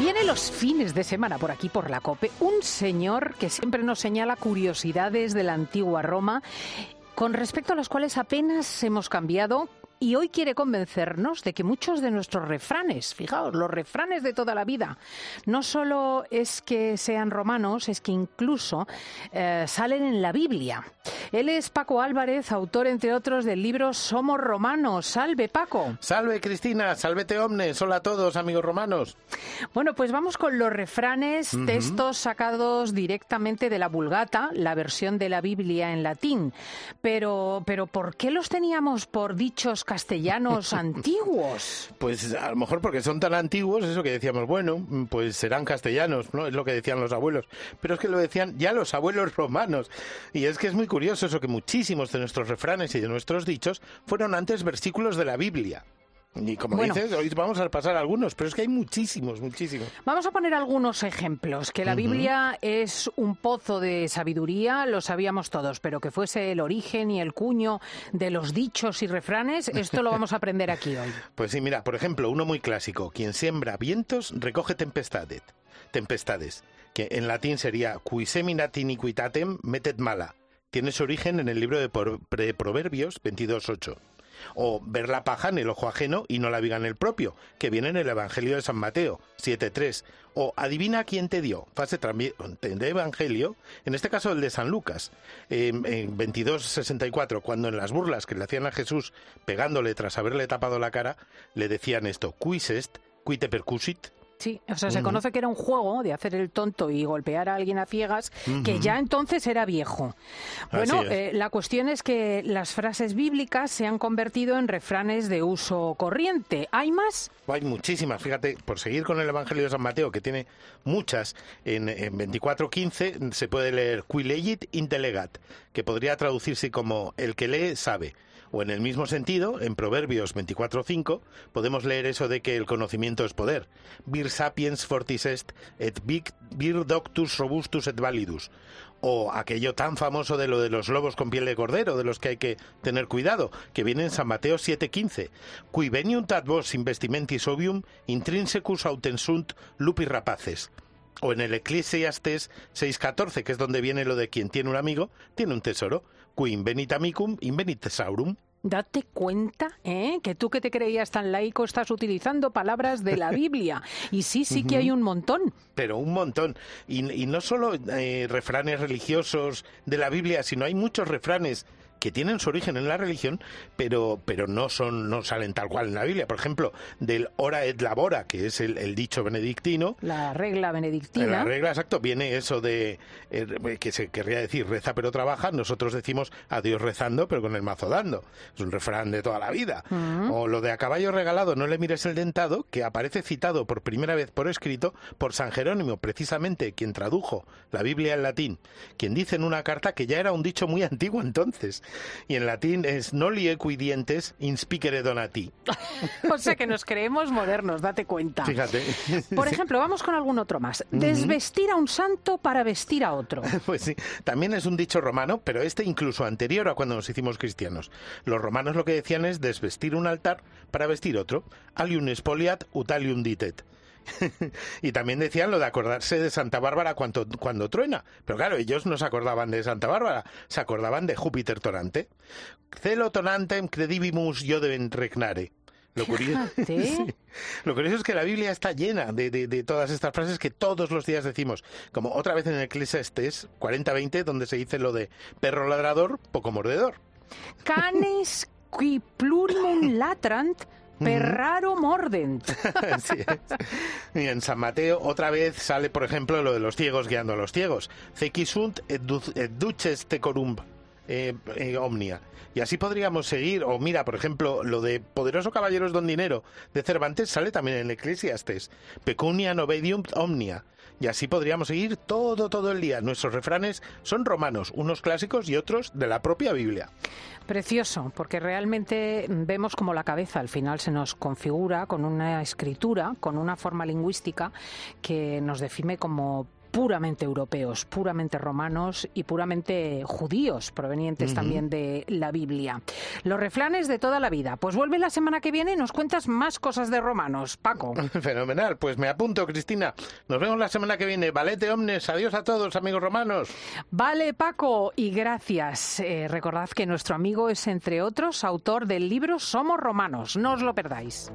Viene los fines de semana por aquí, por la COPE, un señor que siempre nos señala curiosidades de la antigua Roma con respecto a las cuales apenas hemos cambiado y hoy quiere convencernos de que muchos de nuestros refranes, fijaos, los refranes de toda la vida, no solo es que sean romanos, es que incluso eh, salen en la Biblia. Él es Paco Álvarez, autor, entre otros, del libro Somos Romanos. Salve, Paco. Salve, Cristina. Salvete, omnes. Hola a todos, amigos romanos. Bueno, pues vamos con los refranes, textos sacados directamente de la Vulgata, la versión de la Biblia en latín. Pero, pero ¿por qué los teníamos por dichos castellanos antiguos? Pues a lo mejor porque son tan antiguos, eso que decíamos, bueno, pues serán castellanos, ¿no? Es lo que decían los abuelos. Pero es que lo decían ya los abuelos romanos. Y es que es muy curioso eso que muchísimos de nuestros refranes y de nuestros dichos fueron antes versículos de la Biblia. Y como dices, hoy vamos a pasar algunos, pero es que hay muchísimos, muchísimos. Vamos a poner algunos ejemplos. Que la Biblia es un pozo de sabiduría, lo sabíamos todos, pero que fuese el origen y el cuño de los dichos y refranes, esto lo vamos a aprender aquí hoy. Pues sí, mira, por ejemplo, uno muy clásico. Quien siembra vientos, recoge tempestades. Tempestades, que en latín sería qui seminat iniquitatem metet mala. Tiene su origen en el libro de Proverbios 22.8 o ver la paja en el ojo ajeno y no la viga en el propio, que viene en el Evangelio de San Mateo 7.3, o adivina quién te dio, fase de Evangelio, en este caso el de San Lucas, en 22.64, cuando en las burlas que le hacían a Jesús pegándole tras haberle tapado la cara, le decían esto, quis est, qui te percusit, Sí, o sea, se conoce que era un juego de hacer el tonto y golpear a alguien a ciegas, que ya entonces era viejo. Bueno, eh, la cuestión es que las frases bíblicas se han convertido en refranes de uso corriente. ¿Hay más? Hay muchísimas. Fíjate, por seguir con el Evangelio de San Mateo, que tiene muchas, en, en 24.15 se puede leer qui legit intelegat, que podría traducirse como el que lee sabe. O en el mismo sentido, en Proverbios 24.5, podemos leer eso de que el conocimiento es poder. Vir sapiens fortis est, et vir doctus robustus et validus. O aquello tan famoso de lo de los lobos con piel de cordero, de los que hay que tener cuidado, que viene en San Mateo 7.15. Qui veniunt ad vos investimentis obium, intrinsecus autensunt lupi rapaces o en el Eclesiastes 6.14, que es donde viene lo de quien tiene un amigo, tiene un tesoro. Qui invenit amicum, invenit tesaurum. Date cuenta, ¿eh? que tú que te creías tan laico estás utilizando palabras de la Biblia. Y sí, sí que hay un montón. Pero un montón. Y, no solo eh, refranes religiosos de la Biblia, sino hay muchos refranes que tienen su origen en la religión, pero, pero no son, no salen tal cual en la Biblia. Por ejemplo, del ora et labora, que es el, dicho benedictino. La regla benedictina. La regla, exacto, viene eso de eh, que se querría decir reza pero trabaja. Nosotros decimos a Dios rezando, pero con el mazo dando. Es un refrán de toda la vida. Mm. O lo de a caballo regalado, no le mires el dentado, que aparece citado por primera vez por escrito por San Jerónimo, precisamente quien tradujo la Biblia en latín, quien dice en una carta que ya era un dicho muy antiguo entonces y en latín es noli equidientes inspicere donati. o sea que nos creemos modernos, date cuenta. Fíjate. Por ejemplo, vamos con algún otro más. Desvestir a un santo para vestir a otro. Pues sí, también es un dicho romano, pero este incluso anterior a cuando nos hicimos cristianos. Los romanos lo que decían es desvestir un altar para vestir otro. Alium spoliat utalium ditet. y también decían lo de acordarse de Santa Bárbara cuando, cuando truena. Pero claro, ellos no se acordaban de Santa Bárbara, se acordaban de Júpiter tonante. Celo tonantem credibimus yo deben regnare. Lo curioso, Lo curioso es que la Biblia está llena de, de, todas estas frases que todos los días decimos. Como otra vez en el Eclesiastes 40-20, donde se dice lo de perro ladrador, poco mordedor. Canes qui plurimum latrant Perraro mordent. Y en San Mateo otra vez sale, por ejemplo, lo de los ciegos guiando a los ciegos. Cequisunt et, duces tecorum eh, eh, omnia. Y así podríamos seguir. O mira, por ejemplo, lo de Poderoso Caballeros Don Dinero de Cervantes sale también en Eclesiastes. Pecunia novedium omnia. Y así podríamos seguir todo, todo el día. Nuestros refranes son romanos, unos clásicos y otros de la propia Biblia. Precioso, porque realmente vemos como la cabeza al final se nos configura con una escritura, con una forma lingüística que nos define como puramente europeos, puramente romanos y puramente judíos, provenientes también de la Biblia. Los refranes de toda la vida. Pues vuelve la semana que viene y nos cuentas más cosas de romanos, Paco. Fenomenal, pues me apunto, Cristina. Nos vemos la semana que viene. Valete omnes, adiós a todos, amigos romanos. Vale, Paco, y gracias. Eh, recordad que nuestro amigo es, entre otros, autor del libro Somos Romanos. No os lo perdáis.